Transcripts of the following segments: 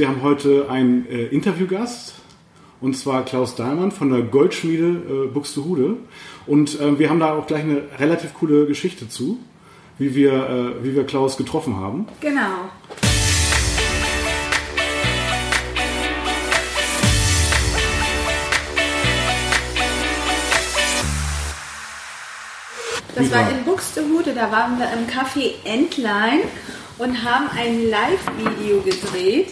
Wir haben heute einen äh, Interviewgast, und zwar Klaus Dahlmann von der Goldschmiede äh, Buxtehude. Und äh, wir haben da auch gleich eine relativ coole Geschichte zu, wie wir, äh, wie wir Klaus getroffen haben. Genau. Das war in Buxtehude, da waren wir im Café Entlein und haben ein Live-Video gedreht.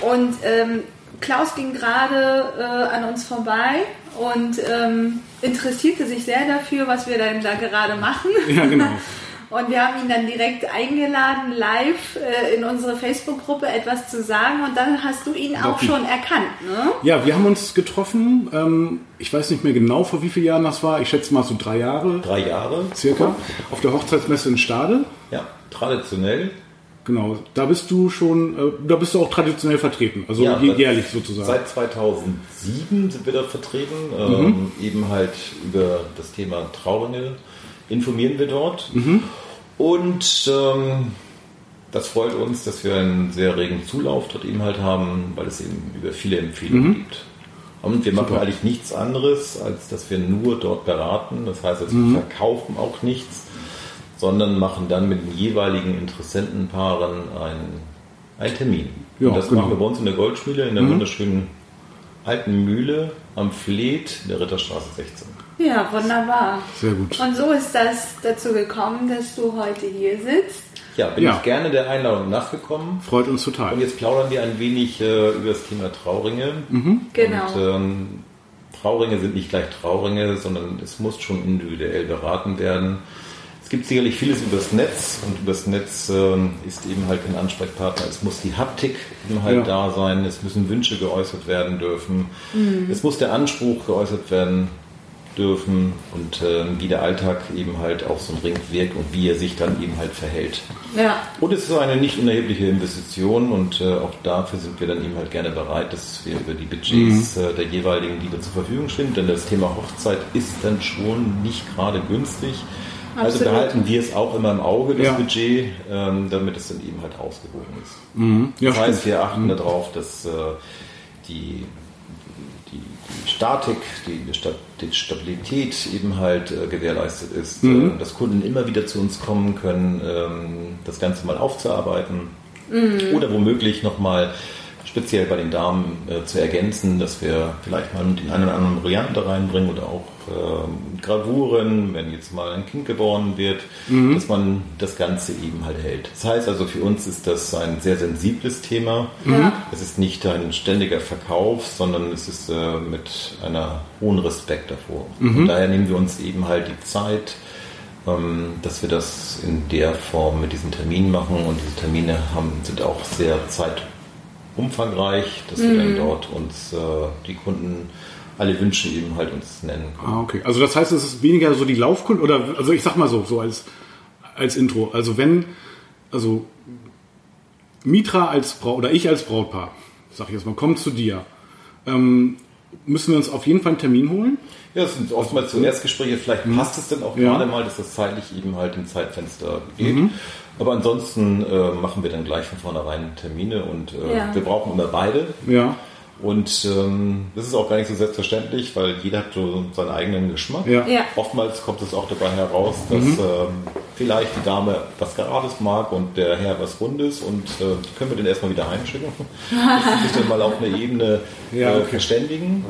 Und ähm, Klaus ging gerade äh, an uns vorbei und ähm, interessierte sich sehr dafür, was wir denn da gerade machen. Ja, genau. Und wir haben ihn dann direkt eingeladen, live äh, in unsere Facebook-Gruppe etwas zu sagen. Und dann hast du ihn auch schon erkannt, ne? Ja, wir haben uns getroffen. Ähm, ich weiß nicht mehr genau, vor wie vielen Jahren das war. Ich schätze mal so drei Jahre Drei Jahre. circa. Auf der Hochzeitsmesse in Stade. Ja, traditionell. Genau, da bist du schon, äh, da bist du auch traditionell vertreten, also Ja, jährlich sozusagen. Seit 2007 sind wir da vertreten. Ähm, eben halt über das Thema Trauringe informieren wir dort. Und ähm, das freut uns, dass wir einen sehr regen Zulauf dort eben halt haben, weil es eben über viele Empfehlungen gibt. Und wir machen Super. eigentlich nichts anderes, als dass wir nur dort beraten. Das heißt, also wir verkaufen auch nichts, sondern machen dann mit den jeweiligen Interessentenpaaren einen, einen Termin. Ja, Und das genau. machen wir bei uns in der Goldschmiede in der wunderschönen alten Mühle am Fleet der Ritterstraße 16. Ja, wunderbar. Sehr gut. Und so ist das dazu gekommen, dass du heute hier sitzt. Ja, bin Ja. ich gerne der Einladung nachgekommen. Freut uns total. Und jetzt plaudern wir ein wenig äh, über das Thema Trauringe. Genau. Und ähm, Trauringe sind nicht gleich Trauringe, sondern es muss schon individuell beraten werden. Es gibt sicherlich vieles übers Netz und übers Netz ähm, ist eben halt ein Ansprechpartner. Es muss die Haptik eben halt Ja. da sein, es müssen Wünsche geäußert werden dürfen, es muss der Anspruch geäußert werden dürfen und ähm, wie der Alltag eben halt auch so ein Ring wirkt und wie er sich dann eben halt verhält. Ja. Und es ist eine nicht unerhebliche Investition und äh, auch dafür sind wir dann eben halt gerne bereit, dass wir über die Budgets äh, der jeweiligen Liebe zur Verfügung stehen, denn das Thema Hochzeit ist dann schon nicht gerade günstig. Also behalten wir es auch immer im Auge, das Ja. Budget, ähm, damit es dann eben halt ausgewogen ist. Mhm. Ja, Das heißt, stimmt. wir achten darauf, dass äh, die, die, die Statik, die, die Sta- die Stabilität eben halt äh, gewährleistet ist, Mhm. äh, dass Kunden immer wieder zu uns kommen können, ähm, das Ganze mal aufzuarbeiten Mhm. oder womöglich nochmal speziell bei den Damen äh, zu ergänzen, dass wir vielleicht mal den einen oder anderen Brillanten da reinbringen oder auch ähm, Gravuren, wenn jetzt mal ein Kind geboren wird, dass man das Ganze eben halt hält. Das heißt also, für uns ist das ein sehr sensibles Thema. Ja. Es ist nicht ein ständiger Verkauf, sondern es ist äh, mit einer hohen Respekt davor. Und daher nehmen wir uns eben halt die Zeit, ähm, dass wir das in der Form mit diesen Terminen machen. Und diese Termine haben, sind auch sehr zeitumfangreich, dass wir dann dort uns äh, die Kunden alle Wünsche eben halt uns nennen können. Ah, okay. Also das heißt, es ist weniger so die Laufkunde oder also ich sag mal so, so als als Intro. Also wenn also Mitra als Braut oder ich als Brautpaar, sag ich jetzt mal, kommt zu dir, ähm, müssen wir uns auf jeden Fall einen Termin holen. Ja, das sind oftmals so Erstgespräche. Vielleicht passt es dann auch Ja. gerade mal, dass das zeitlich eben halt im Zeitfenster geht. Aber ansonsten äh, machen wir dann gleich von vornherein Termine und äh, Ja. wir brauchen immer beide. Ja, Und ähm, das ist auch gar nicht so selbstverständlich, weil jeder hat so seinen eigenen Geschmack. ja. Ja. Oftmals kommt es auch dabei heraus, dass ähm, vielleicht die Dame was Gerades mag und der Herr was Rundes und äh, können wir den erstmal wieder heimschicken, dass sie sich dann mal auf eine Ebene Ja, äh, okay. verständigen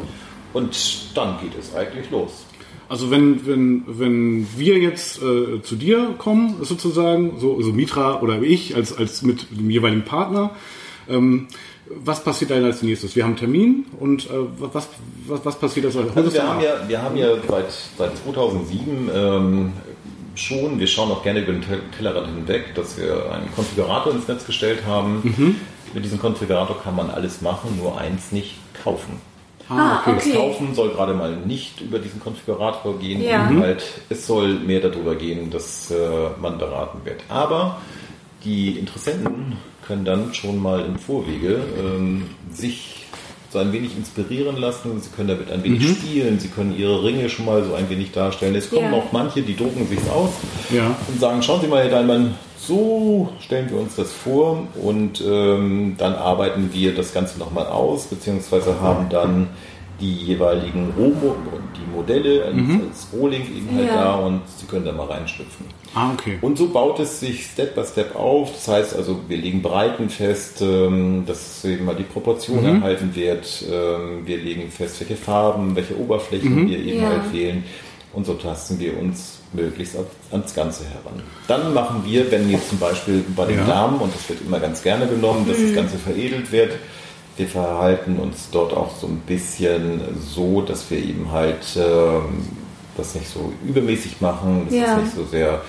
und dann geht es eigentlich los. Also wenn, wenn, wenn wir jetzt äh, zu dir kommen, sozusagen, so, so Mitra oder ich als, als mit dem jeweiligen Partner, ähm, was passiert dann als nächstes? Wir haben einen Termin und äh, was, was, was passiert als Also nächstes? wir haben ja, wir haben ja seit, seit 2007 ähm, schon, wir schauen auch gerne über den Tel- Tellerrand hinweg, dass wir einen Konfigurator ins Netz gestellt haben. Mit diesem Konfigurator kann man alles machen, nur eins nicht kaufen. Ah, okay. Das. Kaufen soll gerade mal nicht über diesen Konfigurator gehen. Ja. Halt, es soll mehr darüber gehen, dass äh, man beraten wird. Aber die Interessenten können dann schon mal im Vorwege ähm, sich so ein wenig inspirieren lassen. Sie können damit ein wenig spielen. Sie können ihre Ringe schon mal so ein wenig darstellen. Es kommen Ja. auch manche, die drucken sich aus Ja. und sagen, schauen Sie mal, Herr Deinmann, so stellen wir uns das vor und ähm, dann arbeiten wir das Ganze nochmal aus, beziehungsweise haben dann die jeweiligen Rohmo die Modelle als, als Rohling eben halt Ja. da und Sie können da mal reinschlüpfen. Ah, okay. Und so baut es sich Step by Step auf. Das heißt also, wir legen Breiten fest, ähm, dass eben mal die Proportion erhalten wird. Ähm, Wir legen fest, welche Farben, welche Oberflächen wir eben Ja. halt wählen. Und so tasten wir uns möglichst ans- ans Ganze heran. Dann machen wir, wenn jetzt zum Beispiel bei den Ja. Damen, und das wird immer ganz gerne genommen, dass das Ganze veredelt wird, wir verhalten uns dort auch so ein bisschen so, dass wir eben halt ähm, das nicht so übermäßig machen, dass Ja. das nicht so sehr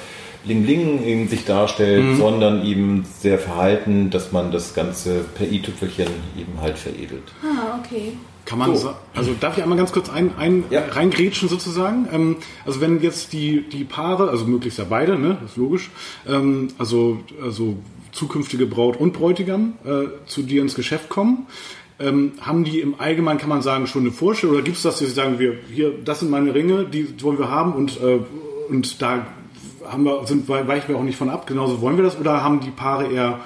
bling bling in sich darstellt, sondern eben sehr verhalten, dass man das Ganze per i-Tüpfelchen eben halt veredelt. Ah, okay. Kann man So. also darf ich einmal ganz kurz ein, ein Ja. reingrätschen sozusagen? Ähm, also wenn jetzt die, die Paare, also möglichst ja beide, ne, das ist logisch, ähm, also, also zukünftige Braut und Bräutigam äh, zu dir ins Geschäft kommen, ähm, haben die im Allgemeinen, kann man sagen, schon eine Vorstellung? Oder gibt es das, dass sie sagen, wir, hier, das sind meine Ringe, die wollen wir haben und, äh, und da haben wir, sind, weichen wir auch nicht von ab, genauso wollen wir das? Oder haben die Paare eher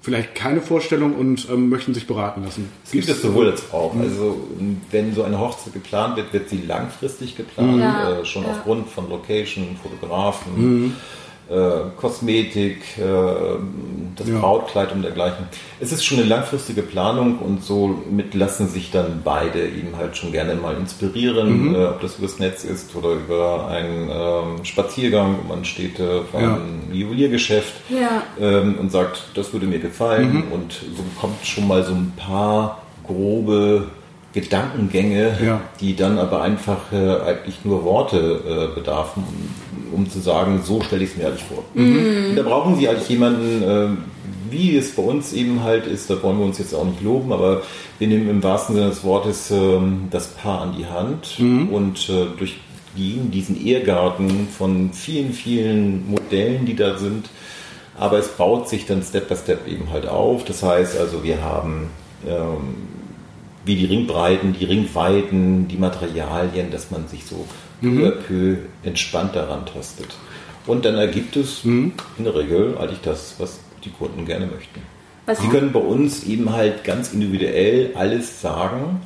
vielleicht keine Vorstellung und ähm, möchten sich beraten lassen? Es gibt es sowohl als auch. Also wenn so eine Hochzeit geplant wird, wird sie langfristig geplant, Ja, äh, schon ja. aufgrund von Location, Fotografen, äh, Kosmetik, äh, das Ja. Brautkleid und dergleichen. Es ist schon eine langfristige Planung und somit lassen sich dann beide eben halt schon gerne mal inspirieren, äh, ob das übers Netz ist oder über einen ähm, Spaziergang. Man steht äh, vor Ja. einem Juweliergeschäft Ja. ähm, und sagt, das würde mir gefallen und so bekommt schon mal so ein paar grobe Gedankengänge, Ja. die dann aber einfach äh, eigentlich nur Worte äh, bedarfen, um, um zu sagen, so stelle ich es mir eigentlich vor. Und da brauchen Sie eigentlich jemanden, äh, wie es bei uns eben halt ist, da wollen wir uns jetzt auch nicht loben, aber wir nehmen im wahrsten Sinne des Wortes ähm, das Paar an die Hand und äh, durchgehen diesen Ehrgarten von vielen, vielen Modellen, die da sind, aber es baut sich dann Step by Step eben halt auf. Das heißt also, wir haben ähm, wie die Ringbreiten, die Ringweiten, die Materialien, dass man sich so peu à peu entspannt daran tastet. Und dann ergibt es in der Regel eigentlich das, was die Kunden gerne möchten. Was- Sie können bei uns eben halt ganz individuell alles sagen.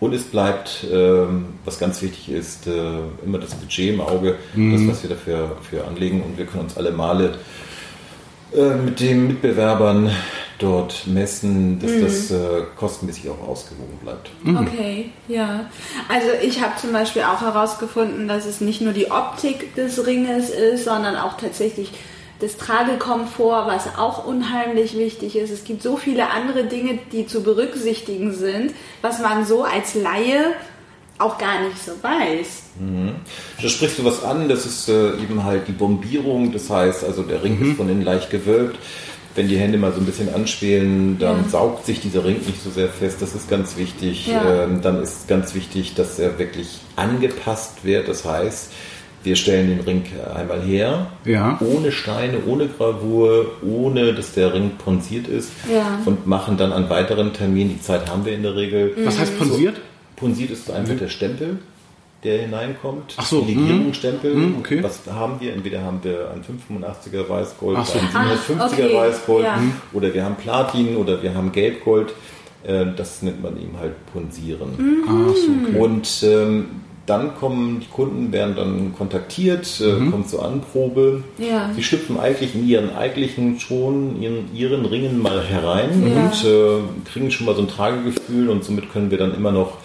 Und es bleibt, ähm, was ganz wichtig ist, äh, immer das Budget im Auge, das, was wir dafür für anlegen. Und wir können uns alle Male äh, mit den Mitbewerbern dort messen, dass das äh, kostenmäßig auch ausgewogen bleibt. Okay, ja. Also ich habe zum Beispiel auch herausgefunden, dass es nicht nur die Optik des Ringes ist, sondern auch tatsächlich das Tragekomfort, was auch unheimlich wichtig ist. Es gibt so viele andere Dinge, die zu berücksichtigen sind, was man so als Laie auch gar nicht so weiß. Da sprichst du was an, das ist äh, eben halt die Bombierung, das heißt also der Ring ist von innen leicht gewölbt. Wenn die Hände mal so ein bisschen anspielen, dann Ja. saugt sich dieser Ring nicht so sehr fest, das ist ganz wichtig. Ja. Ähm, dann ist ganz wichtig, dass er wirklich angepasst wird, das heißt, wir stellen den Ring einmal her, Ja. ohne Steine, ohne Gravur, ohne dass der Ring ponziert ist Ja. und machen dann an weiteren Terminen, die Zeit haben wir in der Regel, Was heißt ponsiert? Punsiert ist einfach der Stempel, der hineinkommt. Ach so, Die Legierungsstempel. Mhm, okay. Was haben wir? Entweder haben wir ein 585er Weißgold, so. ein 750er Ach, okay, Weißgold ja. oder wir haben Platin oder wir haben Gelbgold. Äh, Das nennt man eben halt Punsieren. Ah, so, okay. Und ähm, dann kommen die Kunden, werden dann kontaktiert, äh, Mhm. kommt zur Anprobe. Ja. Sie schlüpfen eigentlich in ihren eigentlichen schon, ihren, ihren Ringen mal herein Ja. und äh, kriegen schon mal so ein Tragegefühl und somit können wir dann immer noch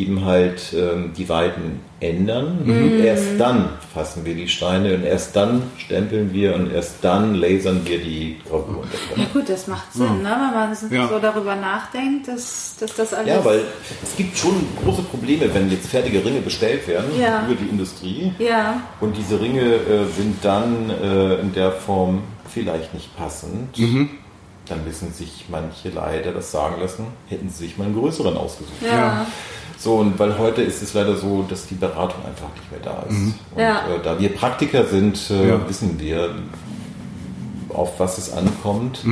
eben halt ähm, die Weiten ändern. Mhm. Und erst dann fassen wir die Steine und erst dann stempeln wir und erst dann lasern wir die Gravur. Ja gut, das macht Sinn, ne? wenn man so Ja. darüber nachdenkt, dass, dass das alles... Ja, weil es gibt schon große Probleme, wenn jetzt fertige Ringe bestellt werden Ja. über die Industrie. Ja, Und diese Ringe äh, sind dann äh, in der Form vielleicht nicht passend. Dann müssen sich manche leider das sagen lassen, hätten sie sich mal einen größeren ausgesucht. ja. So, und weil heute ist es leider so, dass die Beratung einfach nicht mehr da ist. Und Ja. äh, da wir Praktiker sind, äh, Ja. wissen wir, auf was es ankommt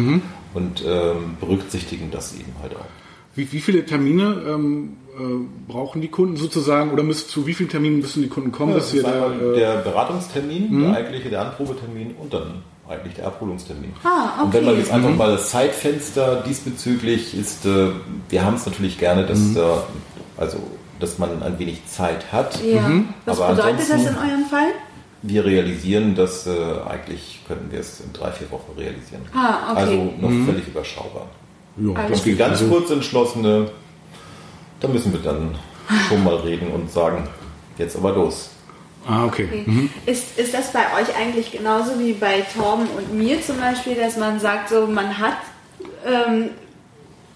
und ähm, berücksichtigen das eben halt auch. Wie, wie viele Termine ähm, äh, brauchen die Kunden sozusagen oder müssen, zu wie vielen Terminen müssen die Kunden kommen, Ja, dass ihr da, einmal äh, der Beratungstermin, der eigentliche, der Anprobetermin und dann eigentlich der Abholungstermin. Ah, Und wenn man okay. jetzt einfach mal das Zeitfenster diesbezüglich ist, äh, wir haben es natürlich gerne, dass, äh, also, dass man ein wenig Zeit hat. Ja. Was Aber bedeutet das in eurem Fall? Wir realisieren das, äh, eigentlich könnten wir es in drei, vier Wochen realisieren. Ah, okay. Also noch völlig überschaubar. ja, Alles das Für geht. ganz Also, kurz entschlossene, da müssen wir dann schon mal reden und sagen, jetzt aber los. Ah, okay. Okay. Ist, ist das bei euch eigentlich genauso wie bei Torben und mir zum Beispiel, dass man sagt, so man hat ähm,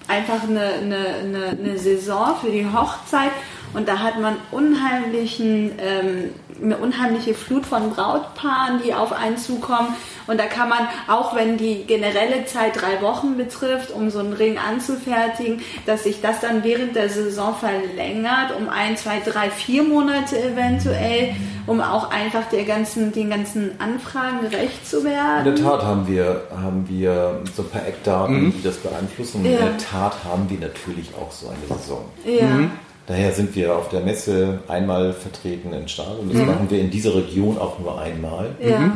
einfach eine, eine, eine, eine Saison für die Hochzeit und da hat man unheimlichen, ähm, eine unheimliche Flut von Brautpaaren, die auf einen zukommen. Und da kann man, auch wenn die generelle Zeit drei Wochen betrifft, um so einen Ring anzufertigen, dass sich das dann während der Saison verlängert, um ein, zwei, drei, vier Monate eventuell, um auch einfach der ganzen, den ganzen Anfragen gerecht zu In der werden. Tat haben wir, haben wir so ein paar Eckdaten, die das beeinflussen. Und Ja. in der Tat haben wir natürlich auch so eine Saison. Ja. Daher sind wir auf der Messe einmal vertreten in Stahl und das machen wir in dieser Region auch nur einmal. Ja.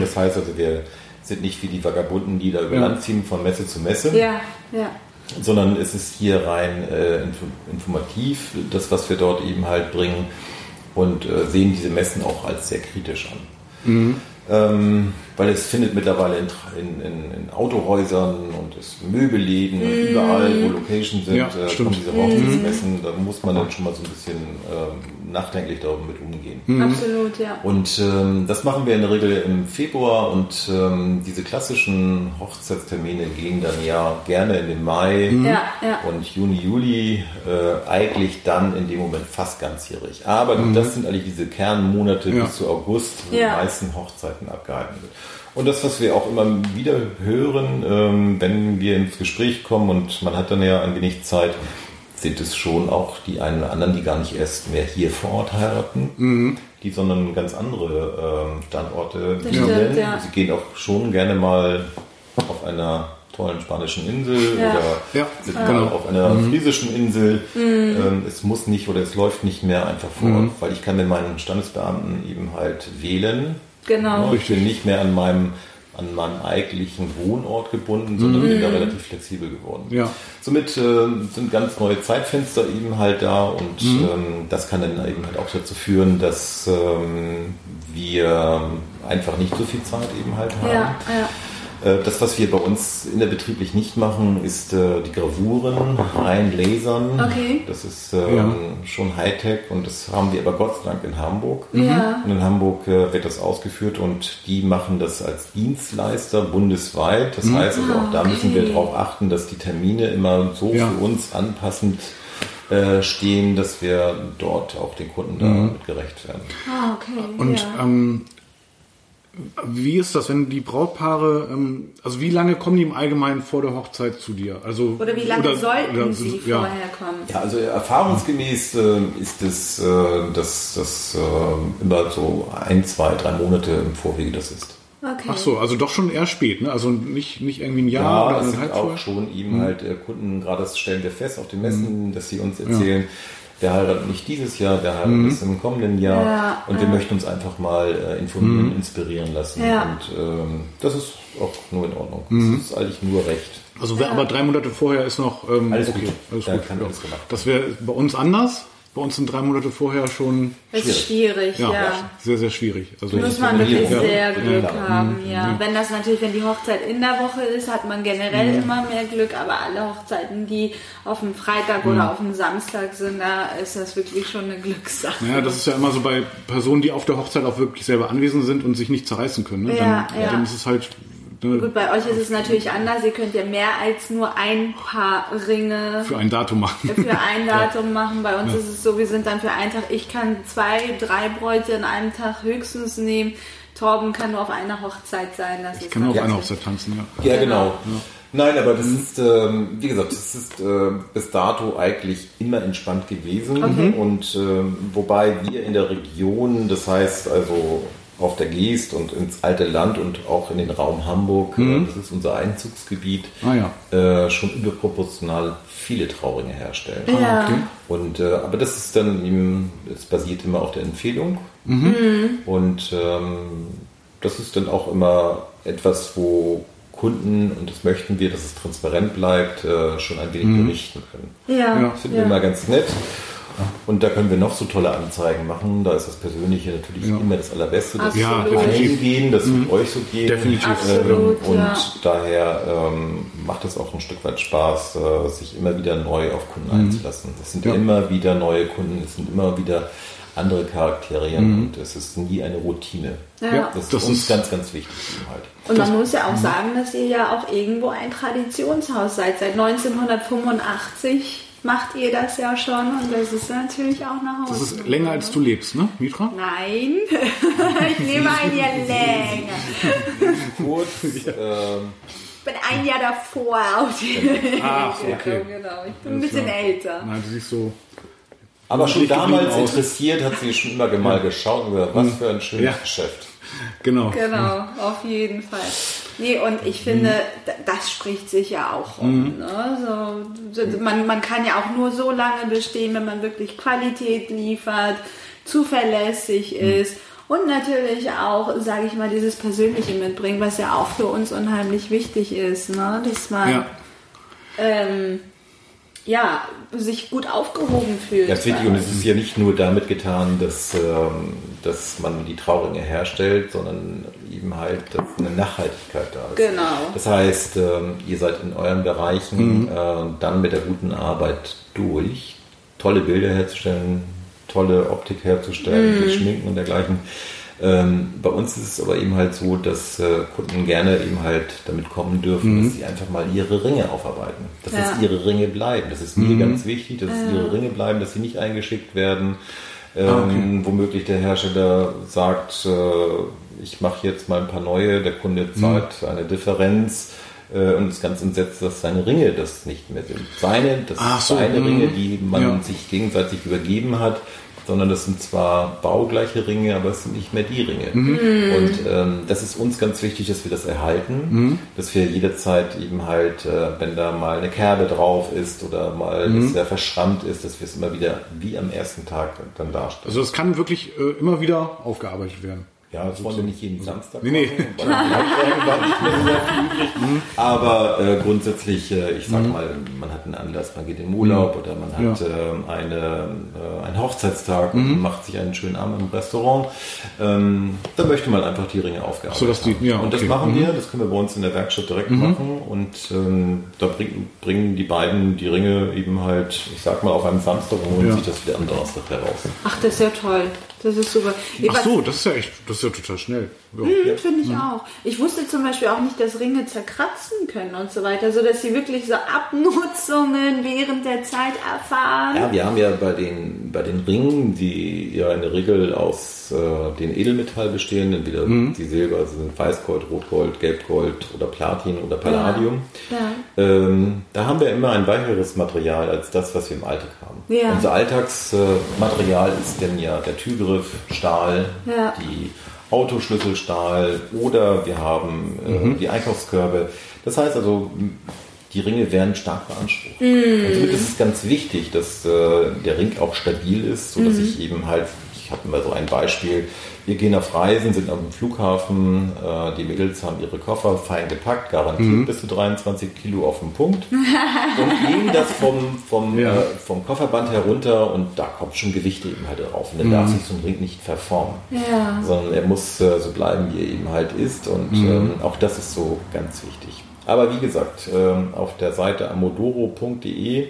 Das heißt also, wir sind nicht wie die Vagabunden, die da über. Land ziehen von Messe zu Messe, Ja, ja. sondern es ist hier rein äh, info- informativ, das, was wir dort eben halt bringen und äh, sehen diese Messen auch als sehr kritisch an. Ähm, weil es findet mittlerweile in, in, in, in Autohäusern und es Möbelläden und überall, wo Locations sind, Ja, äh, kommen diese Hochzeitsmessen. Da muss man dann schon mal so ein bisschen ähm, nachdenklich damit umgehen. Absolut, ja. Und ähm, das machen wir in der Regel im Februar und ähm, diese klassischen Hochzeitstermine gehen dann ja gerne in den Mai Ja, ja. und Juni, Juli äh, eigentlich dann in dem Moment fast ganzjährig. Aber das sind eigentlich diese Kernmonate Ja. bis zu August, wo Ja. die meisten Hochzeiten abgehalten wird. Und das, was wir auch immer wieder hören, ähm, wenn wir ins Gespräch kommen und man hat dann ja ein wenig Zeit, sind es schon auch die einen oder anderen, die gar nicht erst mehr hier vor Ort heiraten, die sondern ganz andere ähm, Standorte wählen. ja. Sie gehen auch schon gerne mal auf einer tollen spanischen Insel Ja. oder Ja, genau. auf einer friesischen Insel. Ähm, es muss nicht oder es läuft nicht mehr einfach vor Ort, weil ich kann mit meinen Standesbeamten eben halt wählen. Genau. Ich bin nicht mehr an meinem an meinem eigentlichen Wohnort gebunden, sondern bin da relativ flexibel geworden. Ja. Somit äh, sind ganz neue Zeitfenster eben halt da und ähm, das kann dann eben halt auch dazu führen, dass ähm, wir einfach nicht so viel Zeit eben halt haben. Ja, ja. Äh, Das, was wir bei uns innerbetrieblich nicht machen, ist äh, die Gravuren rein lasern. Okay. Das ist ähm, Ja. schon Hightech und das haben wir aber Gott sei Dank in Hamburg. Ja. Und in Hamburg äh, wird das ausgeführt und die machen das als Dienstleister bundesweit. Das heißt also auch da müssen wir okay. darauf achten, dass die Termine immer so Ja. für uns anpassend äh, stehen, dass wir dort auch den Kunden damit gerecht werden. Ah, okay. Und ja. ähm, wie ist das, wenn die Brautpaare, ähm, also wie lange kommen die im Allgemeinen vor der Hochzeit zu dir? Also oder wie lange oder- sollten oder- sie ja. vorher kommen? Ja, also erfahrungsgemäß äh, ist es, äh, dass das äh, immer so ein, zwei, drei Monate im Vorwege das ist. Okay. Ach so, also doch schon eher spät, ne? Also nicht, nicht irgendwie ein Jahr oder es sind anderthalb auch vorher? schon eben halt äh, Kunden, gerade das stellen wir fest auf den Messen, dass sie uns erzählen, wir heiraten nicht dieses Jahr, wir heiraten es im kommenden Jahr Ja, und wir möchten uns einfach mal äh, informieren, inspirieren lassen. Ja. Und ähm, das ist auch nur in Ordnung. Das ist eigentlich nur recht. Also wer- aber drei Monate vorher ist noch ähm, Alles okay, gut. alles Da gut. kann ja. alles gemacht Das wäre bei uns anders. Bei uns sind drei Monate vorher schon ist schwierig, ja. ja, sehr, sehr schwierig. Also Muss man wirklich Ja. sehr. Glück Ja. haben, ja. Wenn das natürlich, wenn die Hochzeit in der Woche ist, hat man generell Mhm. immer mehr Glück, aber alle Hochzeiten, die auf dem Freitag Mhm. oder auf dem Samstag sind, da ist das wirklich schon eine Glückssache. Ja, das ist ja immer so bei Personen, die auf der Hochzeit auch wirklich selber anwesend sind und sich nicht zerreißen können. Ne? Ja, dann, ja. dann ist es halt. Gut, bei euch ist es natürlich anders. Ihr könnt ja mehr als nur ein paar Ringe für ein Datum machen. für ein Datum machen. Bei uns ist es so, wir sind dann für einen Tag, ich kann zwei, drei Bräute in einem Tag höchstens nehmen. Torben kann nur auf einer Hochzeit sein. Das Ich ist kann auch auf einer Hochzeit tanzen, ja. Ja, genau. Nein, aber das ist, ähm, wie gesagt, das ist äh, bis dato eigentlich immer entspannt gewesen. Okay. Und ähm, wobei wir in der Region, das heißt also auf der Geest und ins alte Land und auch in den Raum Hamburg, äh, das ist unser Einzugsgebiet, Ah, ja. äh, schon überproportional viele Trauringe herstellen. Ja. okay. Und, äh, aber das ist dann eben, es basiert immer auf der Empfehlung. Und ähm, das ist dann auch immer etwas, wo Kunden, und das möchten wir, dass es transparent bleibt, äh, schon ein wenig berichten können. Ja. Ja. Das finden wir immer ganz nett. Und da können wir noch so tolle Anzeigen machen. Da ist das Persönliche natürlich Ja. immer das Allerbeste, dass Ja, eingehen, dass es euch so geht. Definitiv. Absolut, und ja. daher ähm, macht es auch ein Stück weit Spaß, äh, sich immer wieder neu auf Kunden einzulassen. Es sind Ja. immer wieder neue Kunden, es sind immer wieder andere Charaktere und es ist nie eine Routine. Ja. Das ist Das uns ist- ganz, ganz wichtig eben halt. Und man muss ja auch sagen, dass ihr ja auch irgendwo ein Traditionshaus seid. Seit 1985 macht ihr das ja schon und das ist natürlich auch eine Das Hausnummer. ist länger als du lebst, ne, Mitra? Nein, ich lebe ein Jahr länger. Kurz, ähm, Ich bin ein Jahr davor auf die Ach, okay. Genau, ich bin ein bisschen älter. Nein, du siehst so. aber schon damals aus. interessiert, hat sie schon immer mal geschaut und gesagt, was für ein schönes Ja. Geschäft. Genau. Genau, auf jeden Fall. Nee, und ich finde, d- das spricht sich ja auch rum. Ne? So, man, man kann ja auch nur so lange bestehen, wenn man wirklich Qualität liefert, zuverlässig ist und natürlich auch, sage ich mal, dieses Persönliche mitbringt, was ja auch für uns unheimlich wichtig ist, ne? dass man Ja. ähm, ja, sich gut aufgehoben fühlt. Ganz wichtig, und es ist ja nicht nur damit getan, dass, ähm, dass man die Trauringe herstellt, sondern eben halt, dass eine Nachhaltigkeit da ist. Genau. Das heißt, ähm, ihr seid in euren Bereichen äh, dann mit der guten Arbeit durch, tolle Bilder herzustellen, tolle Optik herzustellen, durch Schminken und dergleichen. Ähm, bei uns ist es aber eben halt so, dass äh, Kunden gerne eben halt damit kommen dürfen, dass sie einfach mal ihre Ringe aufarbeiten. Dass Ja. es ihre Ringe bleiben. Das ist mir ganz wichtig, dass es ihre Ringe bleiben, dass sie nicht eingeschickt werden. Ähm, Womöglich der Hersteller sagt, äh, ich mache jetzt mal ein paar neue, der Kunde zahlt eine Differenz äh, und ist ganz entsetzt, dass seine Ringe das nicht mehr sind. Seine, das so, seine mhm. Ringe, die man Ja. sich gegenseitig übergeben hat, sondern das sind zwar baugleiche Ringe, aber es sind nicht mehr die Ringe. Und ähm, das ist uns ganz wichtig, dass wir das erhalten, dass wir jederzeit eben halt, äh, wenn da mal eine Kerbe drauf ist oder mal, dass der verschrammt ist, dass wir es immer wieder wie am ersten Tag dann darstellen. Also es kann wirklich äh, immer wieder aufgearbeitet werden. Ja, das wollen wir nicht jeden Samstag Nee, nee. machen, übrig. Aber äh, grundsätzlich, äh, ich sag mal, man hat einen Anlass, man geht in Urlaub oder man hat ähm, eine, äh, einen Hochzeitstag und macht sich einen schönen Abend im Restaurant. Ähm, da möchte man einfach die Ringe aufgearbeitet So, dass die- haben. ja, Und das machen wir, das können wir bei uns in der Werkstatt direkt machen und ähm, da bringen, bringen die beiden die Ringe eben halt, ich sag mal, auf einem Samstag und holen Ja. sich das wieder am Donnerstag heraus. Ach, das ist ja toll. Das ist super. Ach was- so, das ist ja echt, das ist ja total schnell. Ja. Mhm, Finde ich auch. Ich wusste zum Beispiel auch nicht, dass Ringe zerkratzen können und so weiter, so dass sie wirklich so Abnutzungen während der Zeit erfahren. Ja, wir haben ja bei den, bei den Ringen, die ja in der Regel aus äh, den Edelmetall bestehen, entweder die Silber, also sind Weißgold, Rotgold, Gelbgold oder Platin oder Palladium. Ja. Ähm, da haben wir immer ein weicheres Material als das, was wir im Alltag haben. Ja. Unser Alltagsmaterial ist denn ja der Türgriff, Stahl, Ja. die Autoschlüsselstahl oder wir haben äh, die Einkaufskörbe. Das heißt also, die Ringe werden stark beansprucht. Und somit ist es ganz wichtig, dass äh, der Ring auch stabil ist, sodass ich eben halt, ich habe immer so ein Beispiel, wir gehen auf Reisen, sind am Flughafen, äh, die Mädels haben ihre Koffer fein gepackt, garantiert bis zu 23 Kilo auf den Punkt und nehmen das vom, vom, Ja. äh, vom Kofferband herunter und da kommt schon Gewicht eben halt drauf. Und dann darf sich so ein Ring nicht verformen, Ja. sondern er muss äh, so bleiben, wie er eben halt ist und ähm, auch das ist so ganz wichtig. Aber wie gesagt, ähm, auf der Seite amodoro.de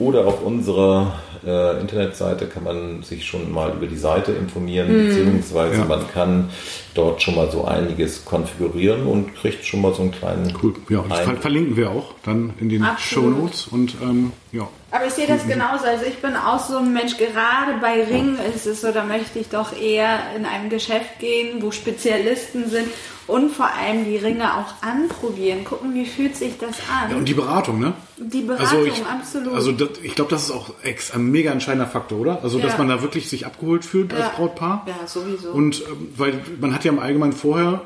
oder auf unserer äh, Internetseite kann man sich schon mal über die Seite informieren, beziehungsweise Ja. man kann dort schon mal so einiges konfigurieren und kriegt schon mal so einen kleinen Cool. Ja, das Eindruck. verlinken wir auch dann in den Show. Notes und ähm, ja. Aber ich sehe das genauso. Also ich bin auch so ein Mensch, gerade bei Ringen ist es so, da möchte ich doch eher in einem Geschäft gehen, wo Spezialisten sind Und vor allem die Ringe auch anprobieren, gucken, wie fühlt sich das an. Ja, und die Beratung, ne? Die Beratung, also ich, absolut. Also das, ich glaube, das ist auch ex, ein mega entscheidender Faktor, oder? Also dass Ja. man da wirklich sich abgeholt fühlt Ja. als Brautpaar. Ja, sowieso. Und ähm, weil man hat ja im Allgemeinen vorher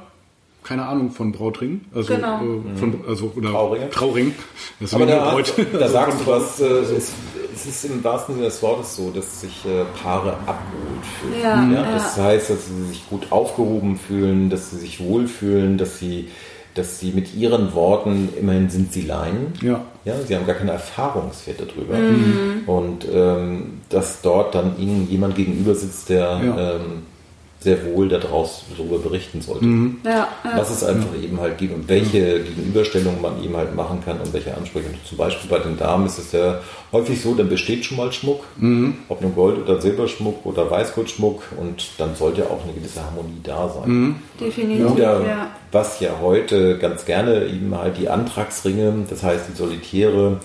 keine Ahnung von Brautringen, also Genau. äh, von, also oder Trauringe. Trauring. Das Aber ist da, Bräut. da Also sagst du was, äh, es, es ist im wahrsten Sinne des Wortes so, dass sich äh, Paare abgeholt fühlen. Ja, ja, ja. Das heißt, dass sie sich gut aufgehoben fühlen, dass sie sich wohlfühlen, dass sie, dass sie mit ihren Worten, immerhin sind sie Laien, Ja. ja, sie haben gar keine Erfahrungswerte drüber. Mhm. Und ähm, dass dort dann ihnen jemand gegenüber sitzt, der Ja. ähm, sehr wohl daraus darüber berichten sollte. ja, ja. Was es einfach eben halt gibt und welche Gegenüberstellungen man eben halt machen kann und welche Ansprüche. Zum Beispiel bei den Damen ist es ja häufig so, dann besteht schon mal Schmuck, ob nun Gold- oder Silberschmuck oder Weißgoldschmuck und dann sollte auch eine gewisse Harmonie da sein. definitiv. Oder ja. was ja heute ganz gerne eben halt die Antragsringe, das heißt die Solitäre,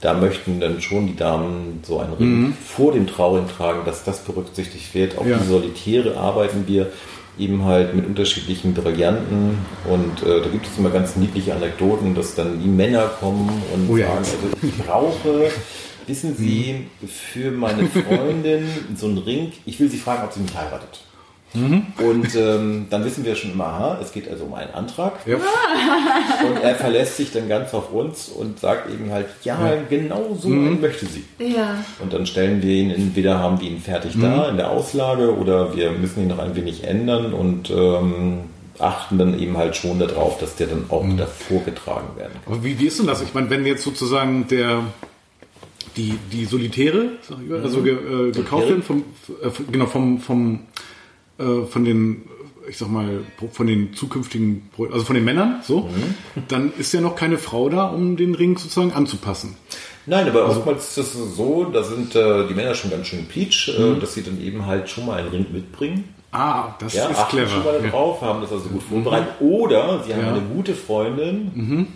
da möchten dann schon die Damen so einen Ring vor dem Trauring tragen, dass das berücksichtigt wird. Auch Ja. die Solitäre arbeiten wir eben halt mit unterschiedlichen Brillanten und äh, da gibt es immer ganz niedliche Anekdoten, dass dann die Männer kommen und Oh ja, sagen, also ich brauche, wissen Sie, für meine Freundin so einen Ring, ich will Sie fragen, ob sie mich heiratet. Und ähm, dann wissen wir schon immer, aha, es geht also um einen Antrag. Ja. Und er verlässt sich dann ganz auf uns und sagt eben halt, ja, genau so einen möchte sie. Ja, Und dann stellen wir ihn, entweder haben wir ihn fertig da in der Auslage oder wir müssen ihn noch ein wenig ändern und ähm, achten dann eben halt schon darauf, dass der dann auch davor getragen werden kann. Aber wie, wie ist denn das? Ich meine, wenn jetzt sozusagen der die, die Solitäre, sag ich mal, also ge, äh, gekauft werden vom äh, genau vom vom äh, von den ich sag mal von den zukünftigen also von den Männern so, dann ist ja noch keine Frau da, um den Ring sozusagen anzupassen. Nein, aber oftmals ist es so, da sind äh, die Männer schon ganz schön peach, äh, dass sie dann eben halt schon mal einen Ring mitbringen. Ah, das Ja, ist clever. schon mal Ja. drauf, haben das also gut vorbereitet. Oder sie haben eine gute Freundin.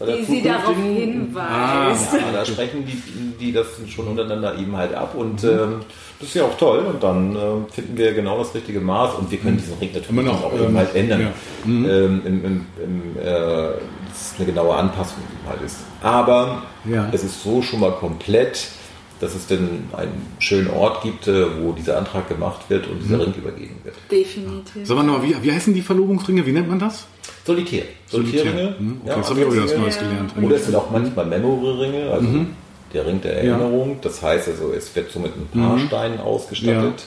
Die sie darauf hinweist. Ja, da sprechen die, die das schon untereinander eben halt ab und ähm, das ist ja auch toll und dann ähm, finden wir genau das richtige Maß und wir können diesen Ring natürlich noch, auch ähm, eben halt ändern. ja. Ähm, im, im, im, äh, das ist eine genaue Anpassung die halt ist. Aber Ja. es ist so schon mal komplett, dass es denn einen schönen Ort gibt, äh, wo dieser Antrag gemacht wird und Mhm. dieser Ring übergeben wird. Definitiv. Sag mal noch, wie, wie heißen die Verlobungsringe? Wie nennt man das? Solitär. Solitärringe. Hm, Okay, jetzt habe ich auch wieder was Neues gelernt. Oder es sind auch manchmal Memory-Ringe, also Mhm. der Ring der Erinnerung. Das heißt also, es wird so mit ein paar Steinen ausgestattet.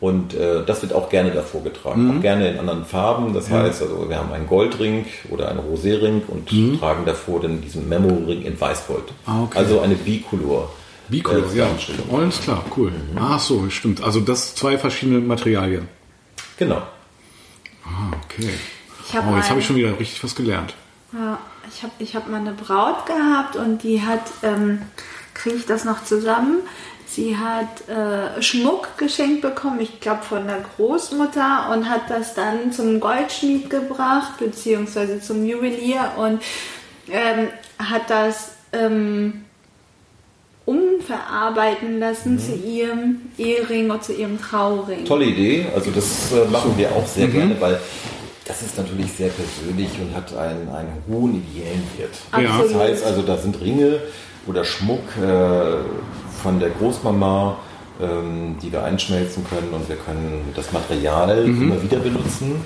Und äh, das wird auch gerne davor getragen. Mhm. Auch gerne in anderen Farben. Das heißt also, wir haben einen Goldring oder einen Roséring und tragen davor dann diesen Memory-Ring in Weißgold. Mhm. Ah, okay. Also eine Bicolor. Bicolor, äh, ja. Alles klar, cool. Ach so, stimmt. Also das zwei verschiedene Materialien. Genau. Ah, okay. Ich hab oh, jetzt habe ich schon wieder richtig was gelernt. Ja, ich habe ich hab mal eine Braut gehabt und die hat, ähm, kriege ich das noch zusammen? Sie hat äh, Schmuck geschenkt bekommen, ich glaube von der Großmutter und hat das dann zum Goldschmied gebracht, beziehungsweise zum Juwelier und ähm, hat das ähm, umverarbeiten lassen zu ihrem Ehering oder zu ihrem Trauring. Tolle Idee. Also das äh, machen wir auch Mhm. sehr gerne, weil das ist natürlich sehr persönlich und hat einen, einen hohen ideellen Wert. Ja. Das heißt also, da sind Ringe oder Schmuck äh, von der Großmama, ähm, die wir einschmelzen können und wir können das Material Mhm. immer wieder benutzen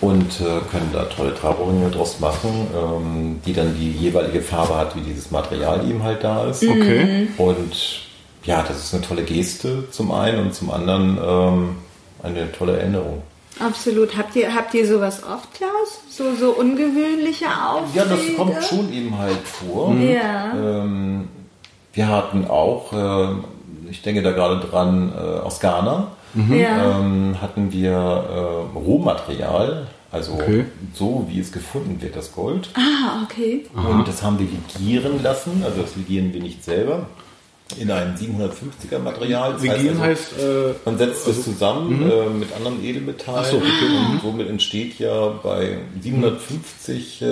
und äh, können da tolle Trauringe draus machen, ähm, die dann die jeweilige Farbe hat, wie dieses Material eben halt da ist. Okay. Und ja, das ist eine tolle Geste zum einen und zum anderen ähm, eine tolle Erinnerung. Absolut. Habt ihr, habt ihr sowas oft, Klaus? So, so ungewöhnliche Aufträge? Ja, das kommt schon eben halt vor. Ja. Ähm, wir hatten auch, äh, ich denke da gerade dran, äh, aus Ghana Ja. ähm, hatten wir äh, Rohmaterial, also Okay. so wie es gefunden wird, das Gold. Ah, okay. Und das haben wir legieren lassen, also das legieren wir nicht selber, in einem 750er Material. Das Legieren also, heißt, äh, Man setzt es zusammen äh, mit anderen Edelmetallen Ach so, okay. und somit entsteht ja bei 750, äh,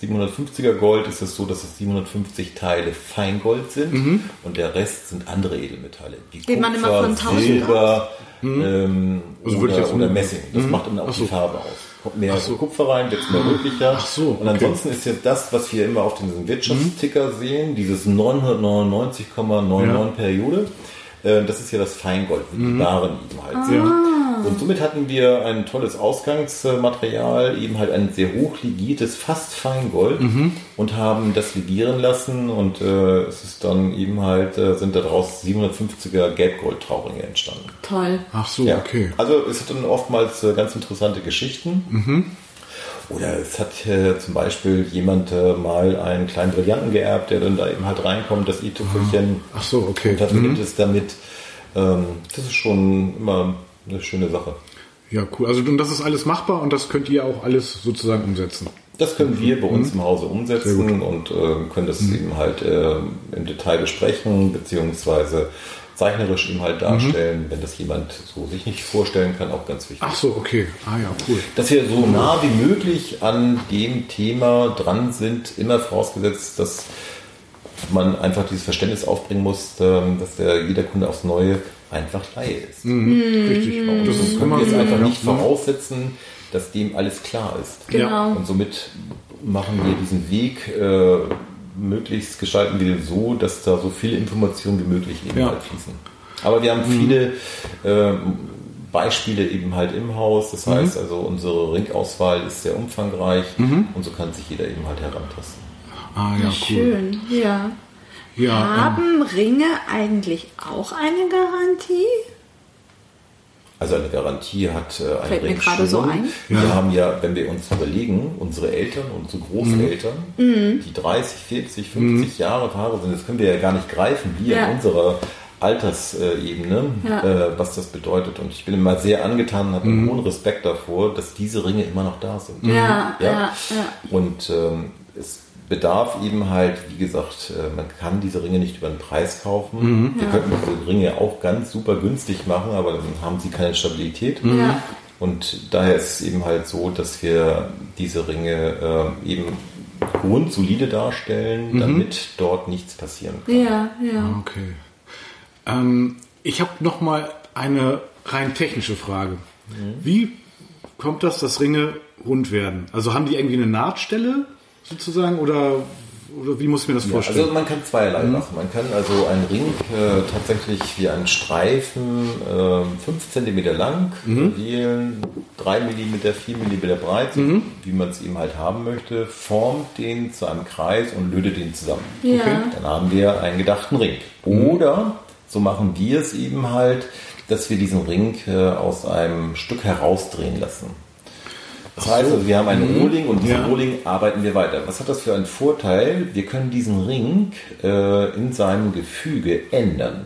750er Gold ist es so, dass es 750 Teile Feingold sind und der Rest sind andere Edelmetalle. Wie Geht man immer von 1000 Silber ähm, Also würde ich oder, jetzt- oder Messing. Das macht dann auch so. die Farbe aus. Kommt mehr so. Kupfer rein, wird es mehr rötlicher. Ach so, Und ansonsten ist jetzt das, was wir immer auf diesem Wirtschaftsticker sehen, dieses 999,99 Ja. Periode, äh, das ist ja das Feingold, wie die Waren eben halt sind. Und somit hatten wir ein tolles Ausgangsmaterial, eben halt ein sehr hoch legiertes, fast Feingold und haben das legieren lassen und äh, es ist dann eben halt, äh, sind daraus 750er Gelbgold-Trauringe entstanden. Toll. Ach so, Ja. okay. Also es hat dann oftmals äh, ganz interessante Geschichten. Oder es hat äh, zum Beispiel jemand äh, mal einen kleinen Brillanten geerbt, der dann da eben halt reinkommt, das i-Tüpfelchen. Ach so, okay. Und dafür gibt es damit. Ähm, das ist schon immer eine schöne Sache. Ja, cool. Also und das ist alles machbar und das könnt ihr auch alles sozusagen umsetzen. Das können wir bei uns Mhm. im Hause umsetzen und äh, können das eben halt äh, im Detail besprechen, beziehungsweise zeichnerisch eben halt darstellen, wenn das jemand so sich nicht vorstellen kann, auch ganz wichtig. Ach so, okay. Ah ja, cool. dass wir so nah wie möglich an dem Thema dran sind, immer vorausgesetzt, dass man einfach dieses Verständnis aufbringen muss, ähm, dass der, jeder Kunde aufs Neue einfach Laie ist. Richtig. Und Das ist können wir jetzt einfach nicht voraussetzen, dass dem alles klar ist. Genau. Und somit machen wir diesen Weg äh, möglichst, gestalten wir den so, dass da so viele Informationen wie möglich eben Ja. halt fließen. Aber wir haben viele äh, Beispiele eben halt im Haus. Das heißt also, unsere Ringauswahl ist sehr umfangreich und so kann sich jeder eben halt herantasten. Ah ja, cool. Schön, ja. Ja, ähm, Haben Ringe eigentlich auch eine Garantie? Also eine Garantie hat äh, ein Fällt Ring gerade so ein. Wir haben ja, wenn wir uns überlegen, unsere Eltern, unsere Großeltern, Mhm. die 30, 40, 50 Jahre Paare sind, das können wir ja gar nicht greifen, wir Ja. in unserer Altersebene, Ja. äh, was das bedeutet. Und ich bin immer sehr angetan und habe einen hohen Respekt davor, dass diese Ringe immer noch da sind. Ja, ja, Ja. ja. Und ähm, es bedarf eben halt, wie gesagt, äh, man kann diese Ringe nicht über den Preis kaufen. Wir Ja. könnten diese Ringe auch ganz super günstig machen, aber dann haben sie keine Stabilität. Ja. Und daher ist es eben halt so, dass wir diese Ringe äh, eben grundsolide darstellen, damit dort nichts passieren kann. Ja, ja. Okay. Ähm, ich habe noch mal eine rein technische Frage. Wie kommt das, dass Ringe rund werden? Also haben die irgendwie eine Nahtstelle sozusagen oder, oder wie muss ich mir das Ja, vorstellen? also man kann zweierlei machen. Man kann also einen Ring äh, tatsächlich wie einen Streifen äh, 5 cm lang Mhm. wählen, 3 mm, 4 mm breit, Mhm. wie man es eben halt haben möchte, formt den zu einem Kreis und lötet den zusammen. Ja. Dann haben wir einen gedachten Ring. Mhm. Oder so machen wir es eben halt, dass wir diesen Ring äh, aus einem Stück herausdrehen lassen. Das heißt, also, wir haben einen Rohling und diesen Ja. Rohling arbeiten wir weiter. Was hat das für einen Vorteil? Wir können diesen Ring äh, in seinem Gefüge ändern.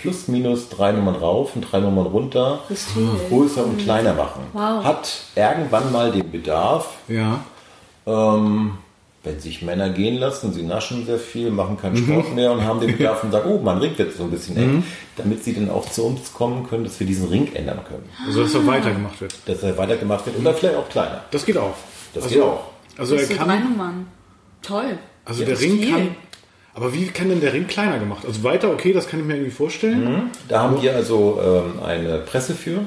Plus, minus drei Nummern rauf und drei Nummern runter, Das ist viel. größer und kleiner machen. Wow. Hat irgendwann mal den Bedarf, ja. ähm, wenn sich Männer gehen lassen, sie naschen sehr viel, machen keinen Sport mehr und haben den Bedarf und sagen, oh, mein Ring wird so ein bisschen eng, damit sie dann auch zu uns kommen können, dass wir diesen Ring ändern können. Also dass er weitergemacht wird. Dass er weitergemacht wird oder vielleicht auch kleiner. Das geht auch. Das also, geht auch. Also er Das drei kann. Nummern. Toll. Also Ja, der Ring viel. kann. Aber wie kann denn der Ring kleiner gemacht? Also weiter, okay, das kann ich mir irgendwie vorstellen. Da haben wir also ähm, eine Presse für.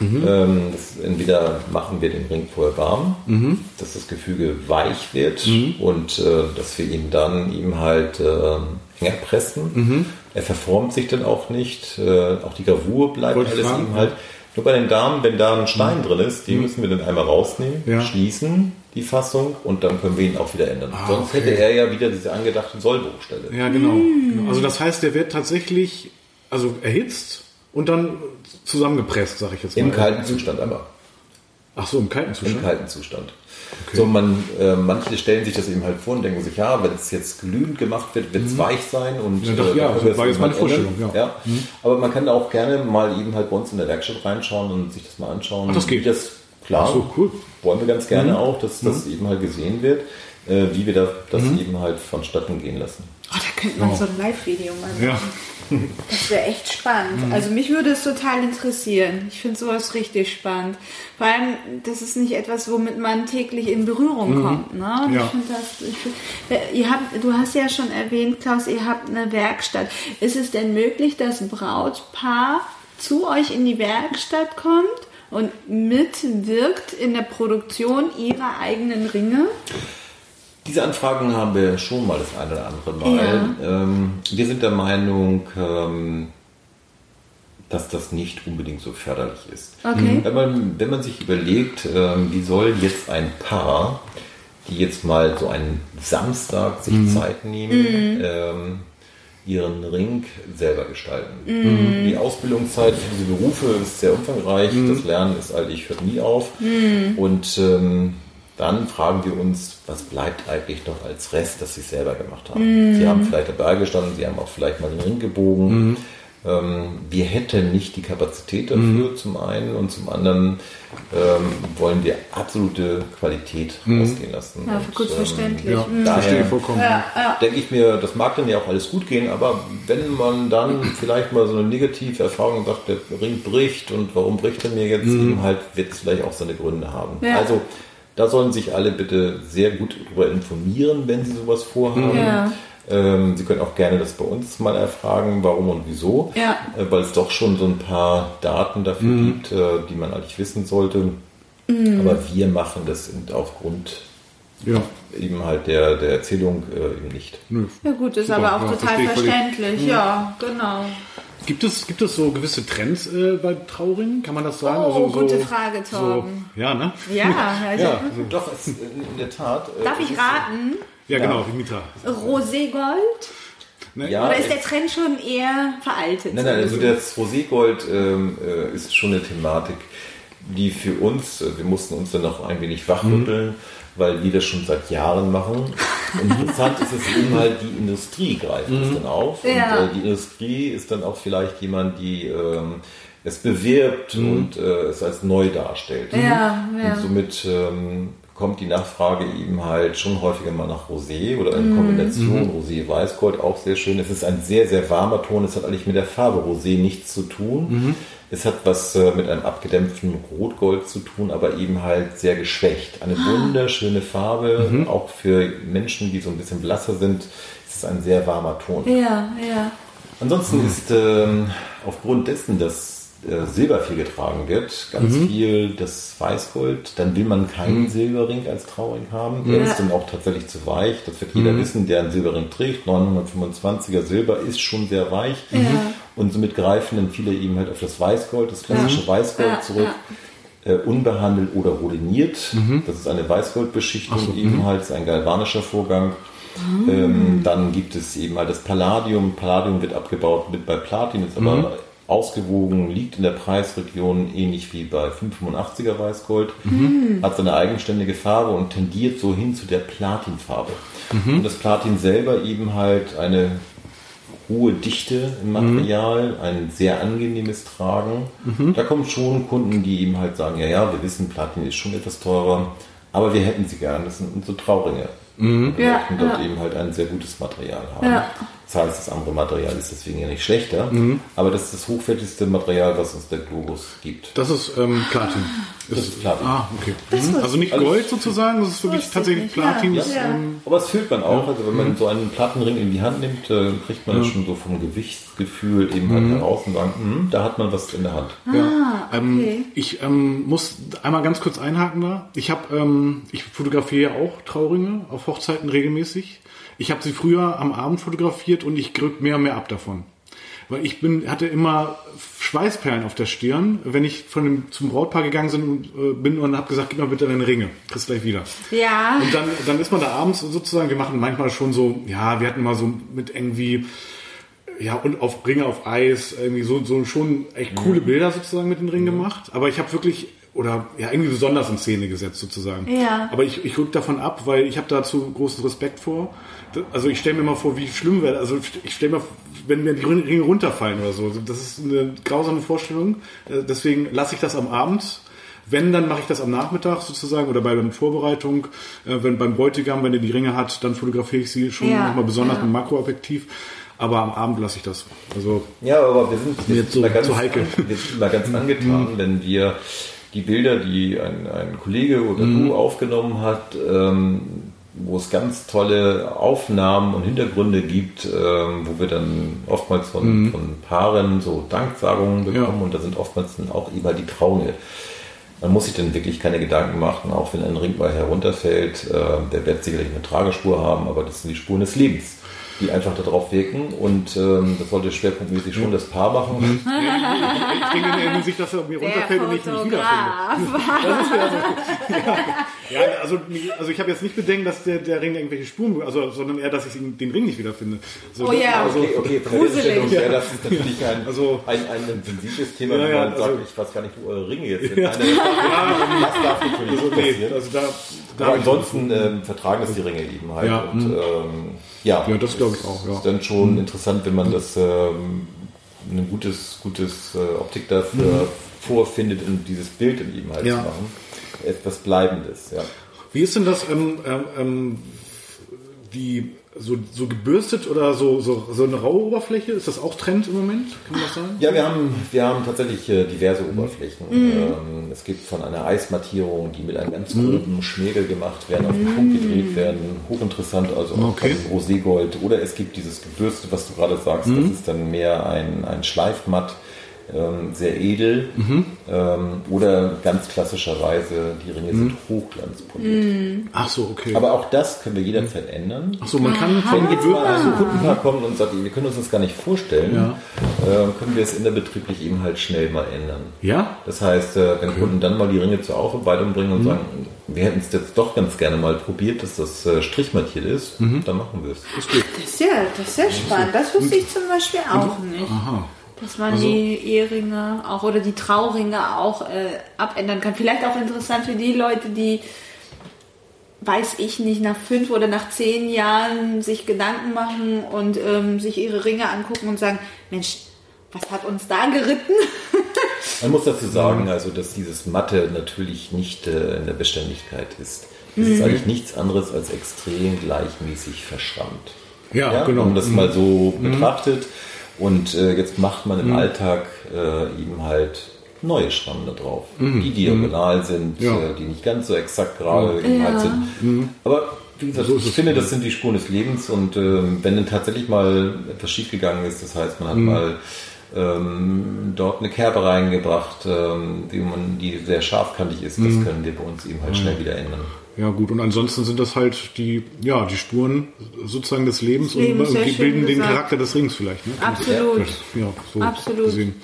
Ähm, das, entweder machen wir den Ring vorher warm, dass das Gefüge weich wird und äh, dass wir ihn dann eben halt ähm, enger pressen. Er verformt sich dann auch nicht. Äh, auch die Gravur bleibt Wollte alles eben halt. Nur bei den Damen, wenn da ein Stein drin ist, den müssen wir dann einmal rausnehmen, Ja. schließen die Fassung und dann können wir ihn auch wieder ändern. Sonst okay. hätte er ja wieder diese angedachte Sollbruchstelle. Ja, genau. genau. Also das heißt, der wird tatsächlich also erhitzt und dann zusammengepresst, sage ich jetzt mal. Im kalten Zustand aber. Ach so, im kalten Im Zustand. kalten Zustand. So, man, äh, manche stellen sich das eben halt vor und denken sich, ja, wenn es jetzt glühend gemacht wird, wird es weich sein und Ja, doch, ja, wir es war jetzt meine halt. Vorstellung, ja. ja. Aber man kann da auch gerne mal eben halt bei uns in der Werkstatt reinschauen und sich das mal anschauen. Ach, das geht. Das, klar, Ach so, cool. wollen wir ganz gerne auch, dass das eben halt gesehen wird, äh, wie wir da, das eben halt vonstatten gehen lassen. Oh, da könnte man so ein Live-Video mal machen. Ja. Das wäre echt spannend. Also mich würde es total interessieren. Ich finde sowas richtig spannend. Vor allem, das ist nicht etwas, womit man täglich in Berührung kommt. Ne? Ja. Das. Ich find, äh, ihr habt, du hast ja schon erwähnt, Klaus, ihr habt eine Werkstatt. Ist es denn möglich, dass ein Brautpaar zu euch in die Werkstatt kommt und mitwirkt in der Produktion ihrer eigenen Ringe? Diese Anfragen haben wir schon mal das eine oder andere Mal. Ja. Ähm, wir sind der Meinung, ähm, dass das nicht unbedingt so förderlich ist. Okay. Wenn, man, wenn man sich überlegt, ähm, wie soll jetzt ein Paar, die jetzt mal so einen Samstag sich mhm. Zeit nehmen, mhm. ähm, ihren Ring selber gestalten. Mhm. Die Ausbildungszeit für diese Berufe ist sehr umfangreich. Mhm. Das Lernen ist eigentlich hört nie auf. Mhm. Und ähm, dann fragen wir uns, was bleibt eigentlich noch als Rest, das sie selber gemacht haben. Sie haben vielleicht dabei gestanden, sie haben auch vielleicht mal den Ring gebogen. Ähm, wir hätten nicht die Kapazität dafür, mhm. zum einen, und zum anderen ähm, wollen wir absolute Qualität mhm. rausgehen lassen. Ja, für kurz verständlich. Ähm, ja, mhm. Daher vollkommen. Ja, ja. denke ich mir, das mag dann ja auch alles gut gehen, aber wenn man dann vielleicht mal so eine negative Erfahrung sagt, der Ring bricht und warum bricht er mir jetzt, mhm. eben halt wird es vielleicht auch seine Gründe haben. Also da sollen sich alle bitte sehr gut darüber informieren, wenn sie sowas vorhaben. Ja. Ähm, Sie können auch gerne das bei uns mal erfragen, warum und wieso, ja. äh, weil es doch schon so ein paar Daten dafür mhm. gibt, äh, die man eigentlich wissen sollte. Mhm. Aber wir machen das aufgrund ja. eben halt der, der Erzählung äh, eben nicht. Ja gut, ist Super. aber auch ja, total verständlich. Mhm. Ja, genau. Gibt es, gibt es so gewisse Trends äh, bei Trauringen? Kann man das sagen? Oh, also, gute so, Frage, Torben. So, ja, ne? Ja, also, ja. Also, doch, es, in der Tat. Äh, Darf ich raten? Ja, genau, Dimitra. Roségold? Ne? Ja, Oder ist der Trend schon eher veraltet? Nein, nein, also das Roségold ähm, äh, ist schon eine Thematik, die für uns, äh, wir mussten uns dann noch ein wenig wachrütteln, mhm. Weil wir das schon seit Jahren machen. Und interessant ist es eben halt, die Industrie greift mhm. es dann auf. Ja. Und äh, die Industrie ist dann auch vielleicht jemand, die ähm, es bewirbt mhm. und äh, es als neu darstellt. Ja, ja. Und somit ähm, kommt die Nachfrage eben halt schon häufiger mal nach Rosé oder in mhm. Kombination mhm. Rosé-Weißgold, auch sehr schön. Es ist ein sehr, sehr warmer Ton. Es hat eigentlich mit der Farbe Rosé nichts zu tun. Mhm. Es hat was äh, mit einem abgedämpften Rotgold zu tun, aber eben halt sehr geschwächt. Eine ah. wunderschöne Farbe, mhm. auch für Menschen, die so ein bisschen blasser sind. Es ist ein sehr warmer Ton. Ja, ja. Ansonsten ist ähm, aufgrund dessen, dass äh, Silber viel getragen wird, ganz mhm. viel das Weißgold, dann will man keinen mhm. Silberring als Trauring haben. Der ja. ist dann auch tatsächlich zu weich. Das wird jeder mhm. wissen, der einen Silberring trägt. 925er Silber ist schon sehr weich. Ja. Und somit greifen dann viele eben halt auf das Weißgold, das klassische. Weißgold zurück. Äh, unbehandelt oder rodiniert. Mhm. Das ist eine Weißgoldbeschichtung so, eben mhm. halt, ist ein galvanischer Vorgang. Mhm. Ähm, dann gibt es eben halt das Palladium. Palladium wird abgebaut mit bei Platin, ist aber mhm ausgewogen, liegt in der Preisregion ähnlich wie bei 585er Weißgold, mhm. hat seine eigenständige Farbe und tendiert so hin zu der Platinfarbe. Mhm. Und das Platin selber eben halt eine hohe Dichte im Material, mhm. ein sehr angenehmes Tragen. Mhm. Da kommen schon Kunden, die eben halt sagen, ja, ja, wir wissen, Platin ist schon etwas teurer, aber wir hätten sie gern, das sind unsere Trauringe. Mhm. Wir ja, möchten dort ja. eben halt ein sehr gutes Material haben. Ja. Das heißt, das andere Material ist deswegen ja nicht schlechter, mhm. aber das ist das hochwertigste Material, was uns der Globus gibt. Das ist ähm, Platin. Das ist Platin. Ah, okay. Mhm. Also nicht also Gold sozusagen, das ist wirklich tatsächlich nicht. Platin. Ja. Ist, ähm, aber das fühlt man auch. Also wenn man mhm. so einen Plattenring in die Hand nimmt, äh, kriegt man schon so vom Gewichtsgefühl eben halt mhm. heraus und sagt, mh, da hat man was in der Hand. Ah, ähm, okay. ich ähm, muss einmal ganz kurz einhaken da. Ich habe, ähm, ich fotografiere ja auch Trauringe auf Hochzeiten regelmäßig. Ich habe sie früher am Abend fotografiert und ich grück mehr und mehr ab davon. Weil ich bin, hatte immer Schweißperlen auf der Stirn, wenn ich von dem, zum Brautpaar gegangen bin, äh, bin und habe gesagt, gib mal bitte deine Ringe, kriegst gleich wieder. Ja. Und dann, dann ist man da abends sozusagen, wir machen manchmal schon so, ja, wir hatten mal so mit irgendwie, ja, und auf Ringe auf Eis, irgendwie so, so schon echt coole mhm. Bilder sozusagen mit den Ringen mhm. gemacht. Aber ich habe wirklich oder ja irgendwie besonders in Szene gesetzt sozusagen. Ja. Aber ich, ich rück davon ab, weil ich habe dazu großen Respekt vor. Also ich stelle mir mal vor, wie schlimm wäre. Also ich stelle mir, wenn mir die Ringe runterfallen oder so. Das ist eine grausame Vorstellung. Äh, deswegen lasse ich das am Abend. Wenn, dann mache ich das am Nachmittag sozusagen oder bei der Vorbereitung. Äh, wenn beim Bräutigam, wenn er die Ringe hat, dann fotografiere ich sie schon ja. nochmal besonders ja. mit Makroobjektiv. Aber am Abend lasse ich das. Also ja, aber wir sind, wir sind so, ganz, heikel. Wir sind mal ganz angetan, mhm. wenn wir die Bilder, die ein, ein Kollege oder mhm. du aufgenommen hat, ähm, wo es ganz tolle Aufnahmen und Hintergründe gibt, ähm, wo wir dann oftmals von, mhm. von Paaren so Danksagungen bekommen ja. und da sind oftmals dann auch immer die Trauungen Man muss sich dann wirklich keine Gedanken machen, auch wenn ein Ring mal herunterfällt. Äh, der wird sicherlich eine Tragespur haben, aber das sind die Spuren des Lebens, die einfach darauf wirken. Und ähm, das sollte schwerpunktmäßig schon das Paar machen. Ich denke in der Hinsicht, dass er mir runterfällt und ich nicht wiederfinde. Das ist ja, so. ja, ja also, also ich habe jetzt nicht bedenken, dass der, der Ring irgendwelche Spuren, also, sondern eher, dass ich den Ring nicht wiederfinde. So, oh ja, also, okay, okay, gruselig. Ja, das ist natürlich ein, also, ein, ein sensibles Thema, ja, ja, wenn man sagt, also, ich weiß gar nicht, wo eure Ringe jetzt sind. Ja. Eine, das darf natürlich also, nee, passieren. Also da, da Aber ansonsten ähm, vertragen das die Ringe eben halt. Ja, und, ähm, ja, ja, das glaube ich auch. Ja. ist dann schon mhm. interessant, wenn man das ähm, ein gutes, gutes äh, Optik dafür mhm. vorfindet, um dieses Bild in ihm halt ja. zu machen. Etwas Bleibendes, ja. Wie ist denn das, ähm, ähm, ähm die so, so gebürstet oder so, so, so eine raue Oberfläche? Ist das auch Trend im Moment? Kann man das sagen? Ja, wir haben, wir haben tatsächlich äh, diverse Oberflächen. Mhm. Ähm, es gibt von einer Eismattierung, die mit einem ganz mhm. groben Schmirgel gemacht werden, auf den Punkt gedreht werden, hochinteressant, also okay. auch Roségold. Oder es gibt dieses Gebürste, was du gerade sagst, mhm. das ist dann mehr ein, ein Schleifmatt ähm, sehr edel mhm. ähm, oder ganz klassischerweise die Ringe mhm. sind hochglanzpoliert. Mhm. Ach so, okay. Aber auch das können wir jederzeit mhm. ändern. Ach so, man kann wenn jetzt mal ein Kundenpaar kommt und sagt, wir können uns das gar nicht vorstellen, ja. äh, können wir es innerbetrieblich eben halt schnell mal ändern. Ja. Das heißt, äh, wenn okay. Kunden dann mal die Ringe zur Aufarbeitung bringen und mhm. sagen, wir hätten es jetzt doch ganz gerne mal probiert, dass das äh, strichmattiert ist, dann machen wir es. Das, das, ist ja, das ist sehr spannend. Das wusste ich zum Beispiel auch nicht. Aha. Dass man also, die Eheringe auch oder die Trauringe auch äh, abändern kann. Vielleicht auch interessant für die Leute, die, weiß ich nicht, nach fünf oder nach zehn Jahren sich Gedanken machen und ähm, sich ihre Ringe angucken und sagen, Mensch, was hat uns da geritten? Man muss dazu sagen, also, dass dieses Matte natürlich nicht äh, in der Beständigkeit ist. Es mhm. ist eigentlich nichts anderes als extrem gleichmäßig verschrammt. Ja, ja genau. Wenn man das mal so mhm. betrachtet, und äh, jetzt macht man im mhm. Alltag äh, eben halt neue Schrammen da drauf, mhm. die diagonal mhm. sind, ja. äh, die nicht ganz so exakt gerade ja. halt sind. Mhm. Aber wie gesagt, ich finde, das sind die Spuren des Lebens und ähm, wenn dann tatsächlich mal etwas schiefgegangen ist, das heißt, man hat mhm. mal ähm, dort eine Kerbe reingebracht, ähm, die, man, die sehr scharfkantig ist, das können wir bei uns eben halt schnell wieder ändern. Ja gut, und ansonsten sind das halt die, ja, die Spuren sozusagen des Lebens, Lebens und, und bilden den Charakter des Rings vielleicht. Ne? Absolut. Ja, so Absolut. Gesehen.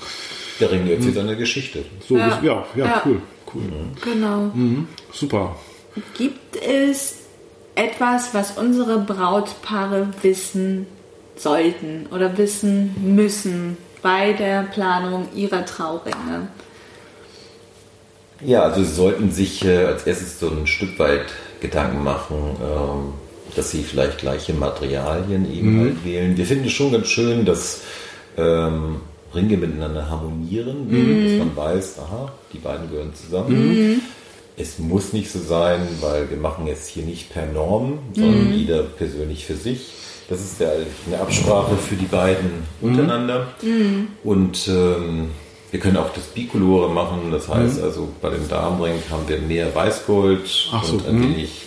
Der Ring erzählt mhm. eine Geschichte. So, ja, ja, ja, ja. cool. cool. Mhm. Genau. Mhm. Super. Gibt es etwas, was unsere Brautpaare wissen sollten oder wissen müssen bei der Planung ihrer Trauringe? Ja, also Sie sollten sich äh, als erstes so ein Stück weit Gedanken machen, ähm, dass Sie vielleicht gleiche Materialien eben mhm. halt wählen. Wir finden es schon ganz schön, dass ähm, Ringe miteinander harmonieren, mhm. dass man weiß, aha, die beiden gehören zusammen. Mhm. Es muss nicht so sein, weil wir machen jetzt hier nicht per Norm, sondern mhm. jeder persönlich für sich. Das ist ja eine Absprache für die beiden mhm. untereinander. Mhm. Und ähm, wir können auch das Bicolore machen, das heißt mhm. also bei dem Damenring haben wir mehr Weißgold Ach und so, ein wenig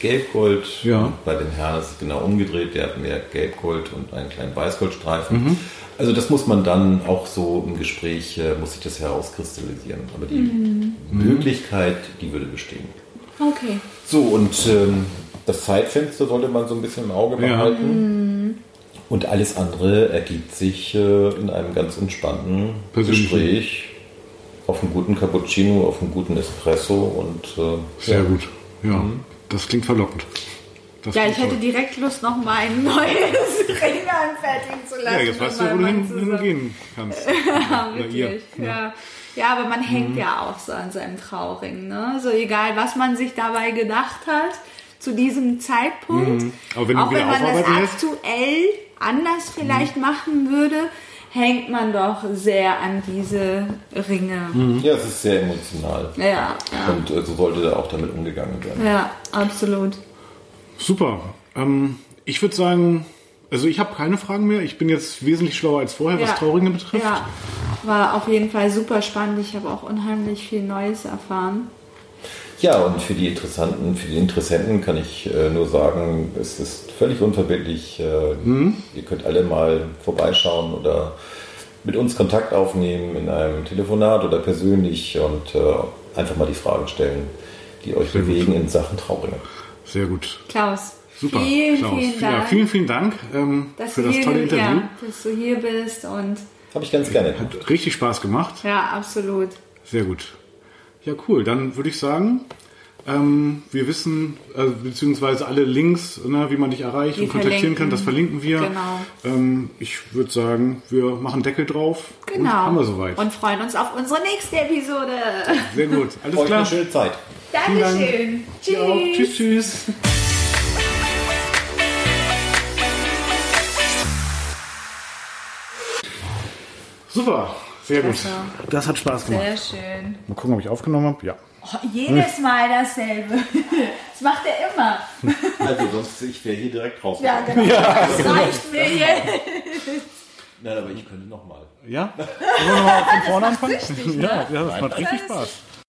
Gelbgold. Ja. Bei dem Herrn ist es genau umgedreht, der hat mehr Gelbgold und einen kleinen Weißgoldstreifen. Mhm. Also das muss man dann auch so im Gespräch, äh, muss sich das herauskristallisieren. Aber die mhm. Möglichkeit, die würde bestehen. Okay. So, und ähm, das Zeitfenster sollte man so ein bisschen im Auge behalten. Ja. Und alles andere ergibt sich äh, in einem ganz entspannten Gespräch auf einen guten Cappuccino, auf einen guten Espresso und äh, sehr ja. gut. Ja, mhm. das klingt verlockend. Das ja, ich hätte direkt Lust, noch mal ein neues Ring anfertigen zu lassen. Ja, jetzt weißt du, wo du hin, gehen kannst. ja, wirklich. Ja. ja. Ja, aber man hängt mhm. ja auch so an seinem Trauring. Ne? So egal, was man sich dabei gedacht hat zu diesem Zeitpunkt. Mhm. Aber wenn auch wenn man das aktuell anders vielleicht mhm. machen würde, hängt man doch sehr an diese Ringe. Mhm. Ja, es ist sehr emotional. Ja, ja. Und äh, so sollte da auch damit umgegangen werden. Ja, absolut. Super. Ähm, ich würde sagen, also ich habe keine Fragen mehr. Ich bin jetzt wesentlich schlauer als vorher, ja. was Trauringe betrifft. Ja, war auf jeden Fall super spannend. Ich habe auch unheimlich viel Neues erfahren. Ja, und für die Interessanten, für die Interessenten kann ich äh, nur sagen, es ist völlig unverbindlich. Äh, mhm. Ihr könnt alle mal vorbeischauen oder mit uns Kontakt aufnehmen in einem Telefonat oder persönlich und äh, einfach mal die Fragen stellen, die euch bewegen in Sachen Trauringe. Sehr gut. Klaus, Super. vielen, Klaus. vielen Ja, Dank, vielen, vielen Dank ähm, für das tolle Interview. Ja, dass du hier bist und Habe ich ganz gerne. Hat richtig Spaß gemacht. ja, absolut. Sehr gut. Ja, cool. Dann würde ich sagen, ähm, wir wissen, äh, beziehungsweise alle Links, ne, wie man dich erreicht Wir und kontaktieren verlinken. kann, das verlinken wir. Genau. Ähm, ich würde sagen, wir machen Deckel drauf. Und Genau. haben wir soweit. Und freuen uns auf unsere nächste Episode. Sehr gut. Alles Euch klar. eine schöne Zeit. Dankeschön. Ja, auch. Tschüss, tschüss. Super, sehr gut. Das hat Spaß gemacht. Sehr schön. Mal gucken, ob ich aufgenommen habe. Ja. Oh, jedes Mal dasselbe. Das macht er immer. Also sonst, ich wäre hier direkt raus. Ja, genau. Das reicht mir jetzt. Nein, aber ich könnte nochmal. Ja? Wollen wir nochmal von vorne anfangen? ne? Ja, ja, das macht richtig Spaß.